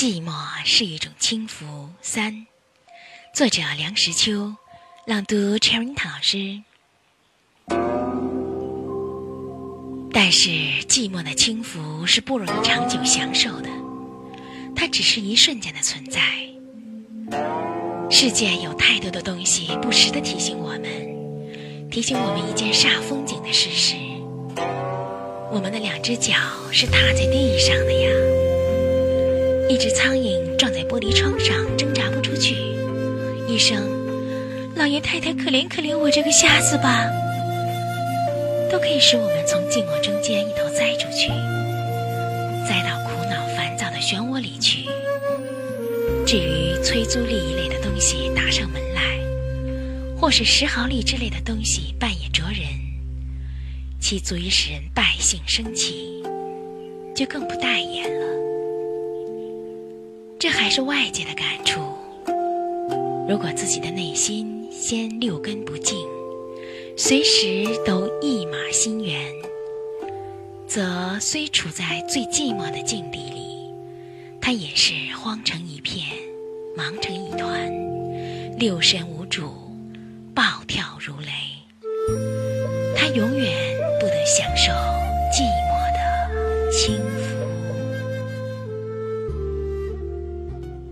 寂寞是一种轻浮。三，作者梁实秋，朗读 Cherry 老师。但是寂寞的轻浮是不容易长久享受的，它只是一瞬间的存在。世界有太多的东西不时的提醒我们，提醒我们一件煞风景的事实：我们的两只脚是踏在地上的呀。一只苍蝇撞在玻璃窗上，挣扎不出去。一声“老爷太太，可怜可怜我这个瞎子吧”，都可以使我们从寂寞中间一头栽出去，栽到苦恼烦躁的漩涡里去。至于催租吏一类的东西打上门来，或是石毫吏之类的东西半夜啄人，其足以使人败兴生气，就更不待言了。这还是外界的感触。如果自己的内心先六根不净，随时都一马心猿，则虽处在最寂寞的境地里，他也是慌成一片，忙成一团，六神无主，暴跳如雷。